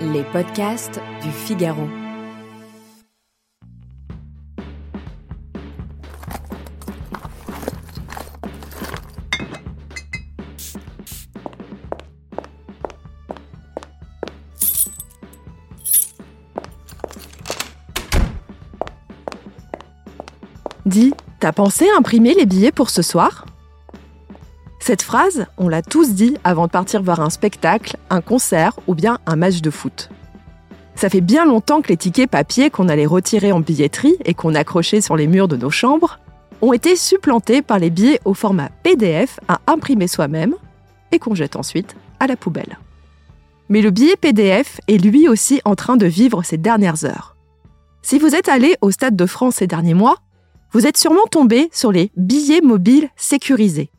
Les podcasts du Figaro. Dis, t'as pensé imprimer les billets pour ce soir? Cette phrase, on l'a tous dit avant de partir voir un spectacle, un concert ou bien un match de foot. Ça fait bien longtemps que les tickets papier qu'on allait retirer en billetterie et qu'on accrochait sur les murs de nos chambres ont été supplantés par les billets au format PDF à imprimer soi-même et qu'on jette ensuite à la poubelle. Mais le billet PDF est lui aussi en train de vivre ses dernières heures. Si vous êtes allé au Stade de France ces derniers mois, vous êtes sûrement tombé sur les billets mobiles sécurisés.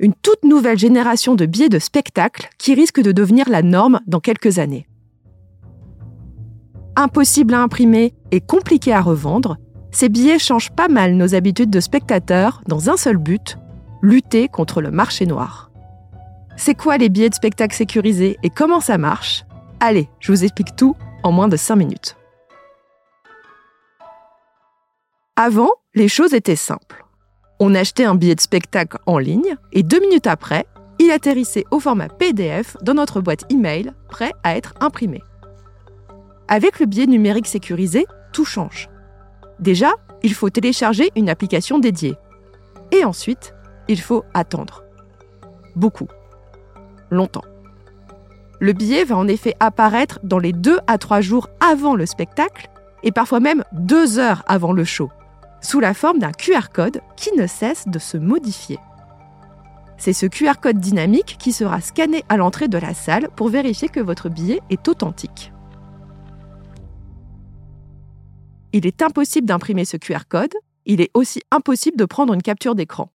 Une toute nouvelle génération de billets de spectacle qui risque de devenir la norme dans quelques années. Impossible à imprimer et compliqué à revendre, ces billets changent pas mal nos habitudes de spectateurs dans un seul but, lutter contre le marché noir. C'est quoi les billets de spectacle sécurisés et comment ça marche? Allez, je vous explique tout en moins de 5 minutes. Avant, les choses étaient simples. On achetait un billet de spectacle en ligne et deux minutes après, il atterrissait au format PDF dans notre boîte email, prêt à être imprimé. Avec le billet numérique sécurisé, tout change. Déjà, il faut télécharger une application dédiée. Et ensuite, il faut attendre. Beaucoup. Longtemps. Le billet va en effet apparaître dans les deux à trois jours avant le spectacle et parfois même deux heures avant le show, sous la forme d'un QR code qui ne cesse de se modifier. C'est ce QR code dynamique qui sera scanné à l'entrée de la salle pour vérifier que votre billet est authentique. Il est impossible d'imprimer ce QR code, il est aussi impossible de prendre une capture d'écran.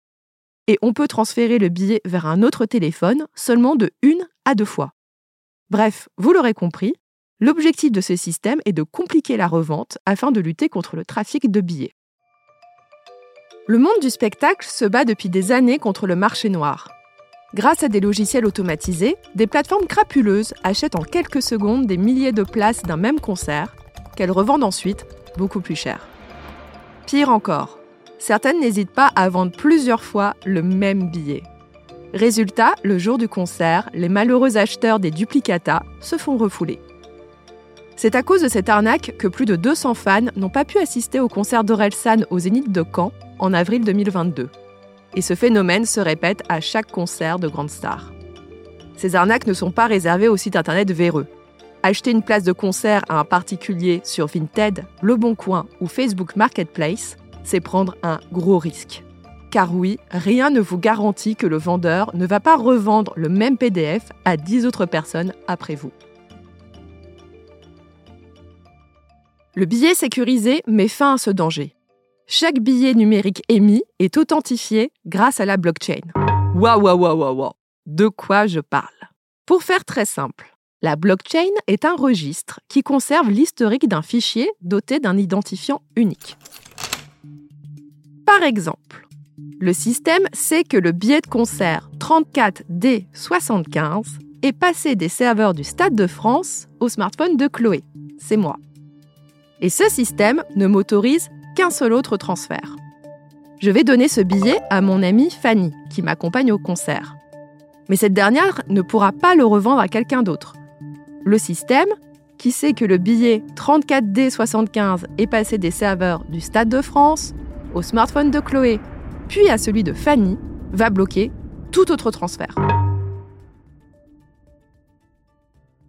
Et on peut transférer le billet vers un autre téléphone seulement de une à deux fois. Bref, vous l'aurez compris, l'objectif de ce système est de compliquer la revente afin de lutter contre le trafic de billets. Le monde du spectacle se bat depuis des années contre le marché noir. Grâce à des logiciels automatisés, des plateformes crapuleuses achètent en quelques secondes des milliers de places d'un même concert, qu'elles revendent ensuite beaucoup plus cher. Pire encore, certaines n'hésitent pas à vendre plusieurs fois le même billet. Résultat, le jour du concert, les malheureux acheteurs des duplicata se font refouler. C'est à cause de cette arnaque que plus de 200 fans n'ont pas pu assister au concert d'Orelsan au Zénith de Caen en avril 2022. Et ce phénomène se répète à chaque concert de grandes stars. Ces arnaques ne sont pas réservées aux sites internet véreux. Acheter une place de concert à un particulier sur Vinted, Le Bon Coin ou Facebook Marketplace, c'est prendre un gros risque. Car oui, rien ne vous garantit que le vendeur ne va pas revendre le même PDF à 10 autres personnes après vous. Le billet sécurisé met fin à ce danger. Chaque billet numérique émis est authentifié grâce à la blockchain. Waouh, waouh, waouh, waouh. De quoi je parle? Pour faire très simple, la blockchain est un registre qui conserve l'historique d'un fichier doté d'un identifiant unique. Par exemple, le système sait que le billet de concert 34D75 est passé des serveurs du Stade de France au smartphone de Chloé. C'est moi. Et ce système ne m'autorise qu'un seul autre transfert. Je vais donner ce billet à mon amie Fanny, qui m'accompagne au concert. Mais cette dernière ne pourra pas le revendre à quelqu'un d'autre. Le système, qui sait que le billet 34D75 est passé des serveurs du Stade de France au smartphone de Chloé, puis à celui de Fanny, va bloquer tout autre transfert.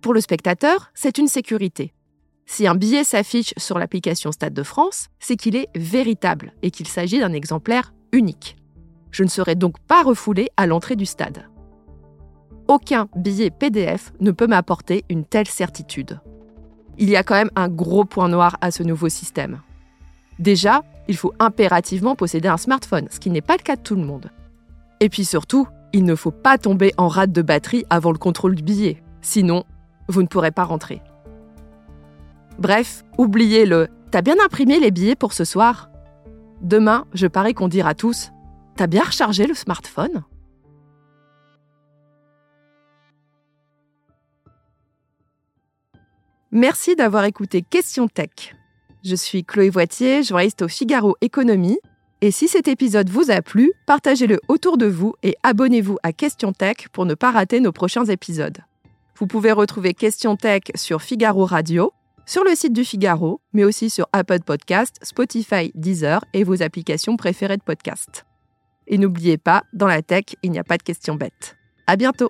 Pour le spectateur, c'est une sécurité. Si un billet s'affiche sur l'application Stade de France, c'est qu'il est véritable et qu'il s'agit d'un exemplaire unique. Je ne serai donc pas refoulé à l'entrée du stade. aucun billet PDF ne peut m'apporter une telle certitude. Il y a quand même un gros point noir à ce nouveau système. Déjà, il faut impérativement posséder un smartphone, ce qui n'est pas le cas de tout le monde. Et puis surtout, il ne faut pas tomber en rate de batterie avant le contrôle du billet, sinon, vous ne pourrez pas rentrer. Bref, oubliez le T'as bien imprimé les billets pour ce soir Demain, je parie qu'on dira tous T'as bien rechargé le smartphone Merci d'avoir écouté Question Tech. Je suis Chloé Voitier, journaliste au Figaro Économie. Et si cet épisode vous a plu, partagez-le autour de vous et abonnez-vous à Question Tech pour ne pas rater nos prochains épisodes. Vous pouvez retrouver Question Tech sur Figaro Radio, sur le site du Figaro, mais aussi sur Apple Podcast, Spotify, Deezer et vos applications préférées de podcast. Et n'oubliez pas, dans la tech, il n'y a pas de questions bêtes. À bientôt!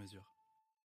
mesure.